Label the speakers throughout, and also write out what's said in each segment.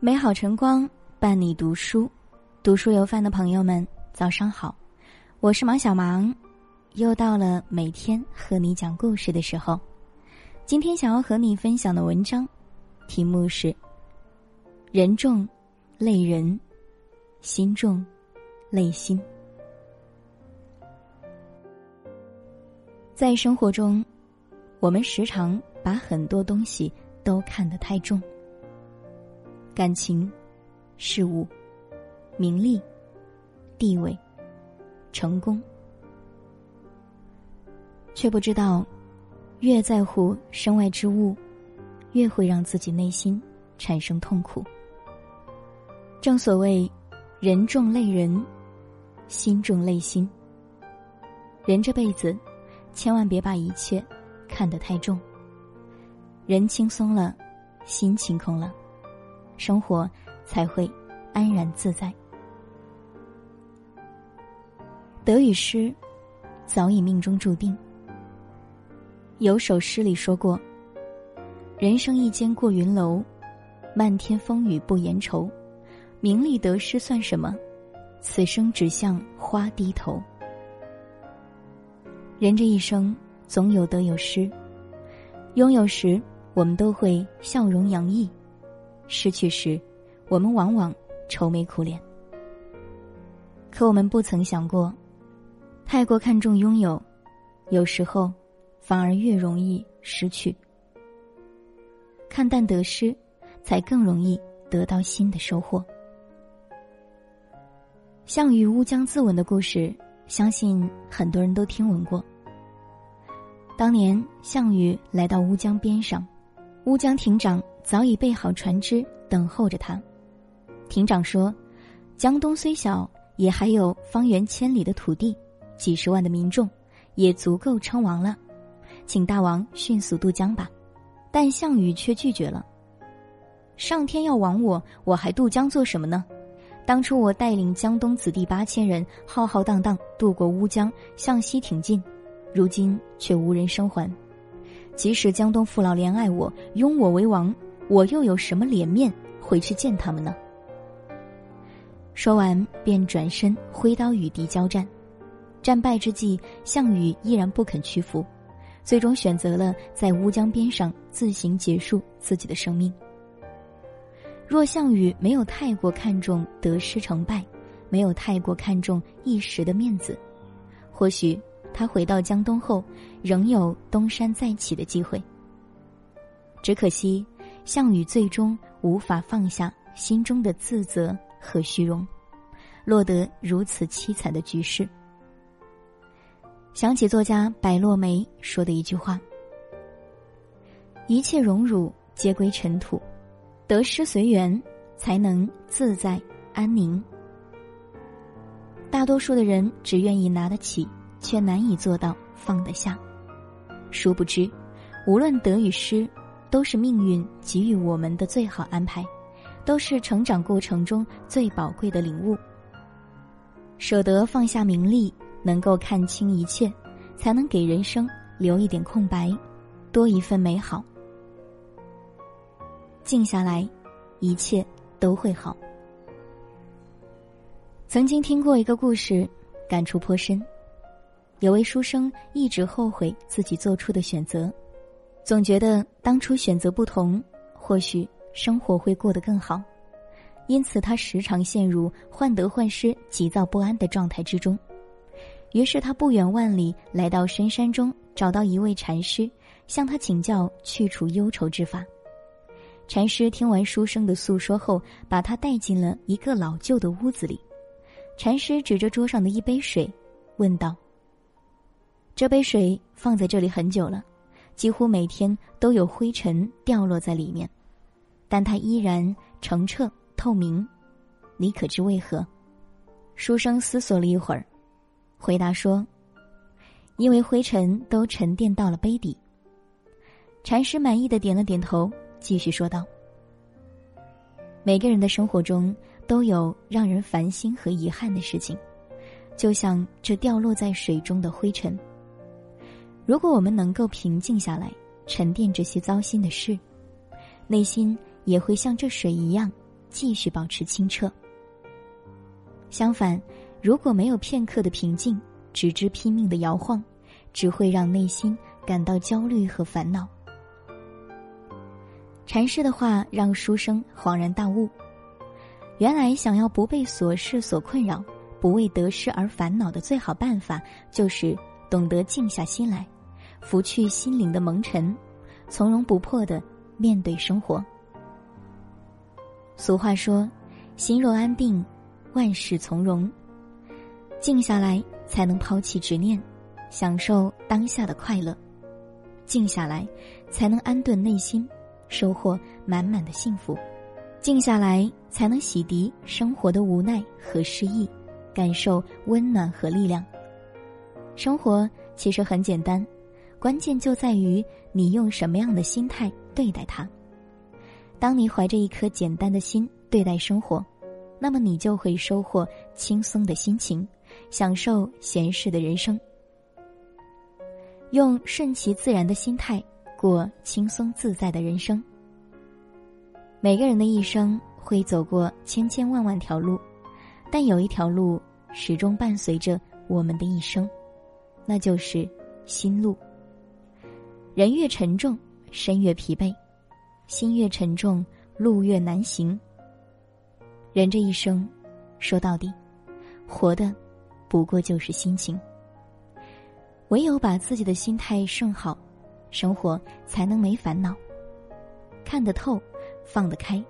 Speaker 1: 美好晨光伴你读书，读书有饭的朋友们，早上好，我是芒小芒，又到了每天和你讲故事的时候。今天想要和你分享的文章，题目是“人重累人，心重累心”。在生活中，我们时常把很多东西都看得太重。感情、事物、名利、地位、成功，却不知道，越在乎身外之物，越会让自己内心产生痛苦。正所谓，人重累人，心重累心。人这辈子，千万别把一切看得太重。人轻松了，心清空了。生活才会安然自在。得与失，早已命中注定。有首诗里说过：“人生一间过云楼，漫天风雨不言愁。名利得失算什么？此生只向花低头。”人这一生总有得有失，拥有时我们都会笑容洋溢。失去时，我们往往愁眉苦脸。可我们不曾想过，太过看重拥有，有时候反而越容易失去。看淡得失，才更容易得到新的收获。项羽乌江自刎的故事，相信很多人都听闻过。当年项羽来到乌江边上，乌江亭长。早已备好船只等候着他。亭长说：“江东虽小，也还有方圆千里的土地，几十万的民众，也足够称王了。请大王迅速渡江吧。”但项羽却拒绝了。上天要亡我，我还渡江做什么呢？当初我带领江东子弟八千人，浩浩荡荡渡过乌江，向西挺进，如今却无人生还。即使江东父老怜爱我，拥我为王。我又有什么脸面回去见他们呢？说完，便转身挥刀与敌交战。战败之际，项羽依然不肯屈服，最终选择了在乌江边上自行结束自己的生命。若项羽没有太过看重得失成败，没有太过看重一时的面子，或许他回到江东后，仍有东山再起的机会。只可惜。项羽最终无法放下心中的自责和虚荣，落得如此凄惨的局势。想起作家白落梅说的一句话：“一切荣辱皆归尘土，得失随缘，才能自在安宁。”大多数的人只愿意拿得起，却难以做到放得下。殊不知，无论得与失。都是命运给予我们的最好安排，都是成长过程中最宝贵的领悟。舍得放下名利，能够看清一切，才能给人生留一点空白，多一份美好。静下来，一切都会好。曾经听过一个故事，感触颇深。有位书生一直后悔自己做出的选择。总觉得当初选择不同，或许生活会过得更好，因此他时常陷入患得患失、急躁不安的状态之中。于是他不远万里来到深山中，找到一位禅师，向他请教去除忧愁之法。禅师听完书生的诉说后，把他带进了一个老旧的屋子里。禅师指着桌上的一杯水，问道：“这杯水放在这里很久了。”几乎每天都有灰尘掉落在里面，但它依然澄澈透明。你可知为何？书生思索了一会儿，回答说：“因为灰尘都沉淀到了杯底。”禅师满意的点了点头，继续说道：“每个人的生活中都有让人烦心和遗憾的事情，就像这掉落在水中的灰尘。”如果我们能够平静下来，沉淀这些糟心的事，内心也会像这水一样继续保持清澈。相反，如果没有片刻的平静，只知拼命的摇晃，只会让内心感到焦虑和烦恼。禅师的话让书生恍然大悟：原来想要不被琐事所困扰，不为得失而烦恼的最好办法，就是懂得静下心来，拂去心灵的蒙尘，从容不迫的面对生活。俗话说：“心若安定，万事从容。”静下来才能抛弃执念，享受当下的快乐；静下来才能安顿内心。收获满满的幸福，静下来才能洗涤生活的无奈和失意，感受温暖和力量。生活其实很简单，关键就在于你用什么样的心态对待它。当你怀着一颗简单的心对待生活，那么你就会收获轻松的心情，享受闲适的人生。用顺其自然的心态。过轻松自在的人生。每个人的一生会走过千千万万条路，但有一条路始终伴随着我们的一生，那就是心路。人越沉重，身越疲惫；心越沉重，路越难行。人这一生，说到底，活的不过就是心情。唯有把自己的心态顺好。生活才能没烦恼，看得透，放得开，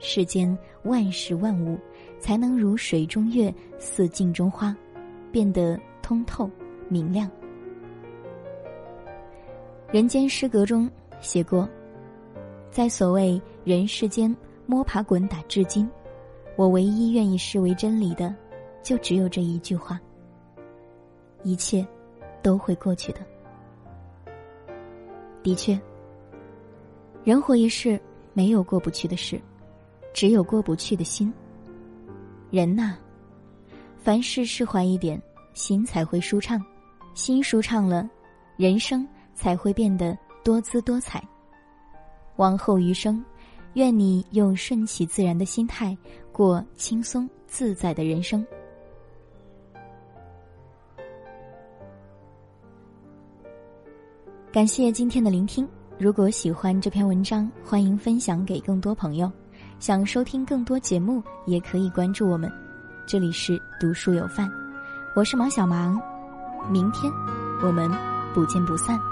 Speaker 1: 世间万事万物才能如水中月，似镜中花，变得通透明亮。人间失格中写过，在所谓人世间摸爬滚打至今，我唯一愿意视为真理的，就只有这一句话：一切都会过去的。的确，人活一世，没有过不去的事，只有过不去的心。人呐，凡事释怀一点，心才会舒畅，心舒畅了，人生才会变得多姿多彩。往后余生，愿你用顺其自然的心态，过轻松自在的人生。感谢今天的聆听。如果喜欢这篇文章，欢迎分享给更多朋友。想收听更多节目，也可以关注我们。这里是读书有范，我是毛小芒。明天我们不见不散。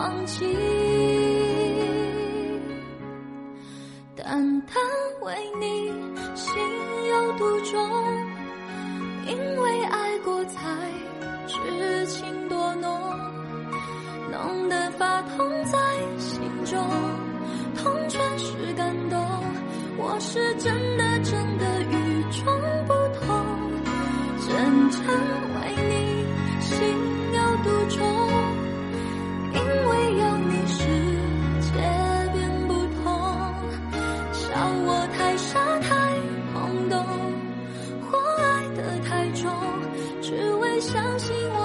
Speaker 2: 忘记。单单为你心有独钟，因为爱过才知情多浓，浓得发痛在心中，痛全是感动。我是真的真的相信我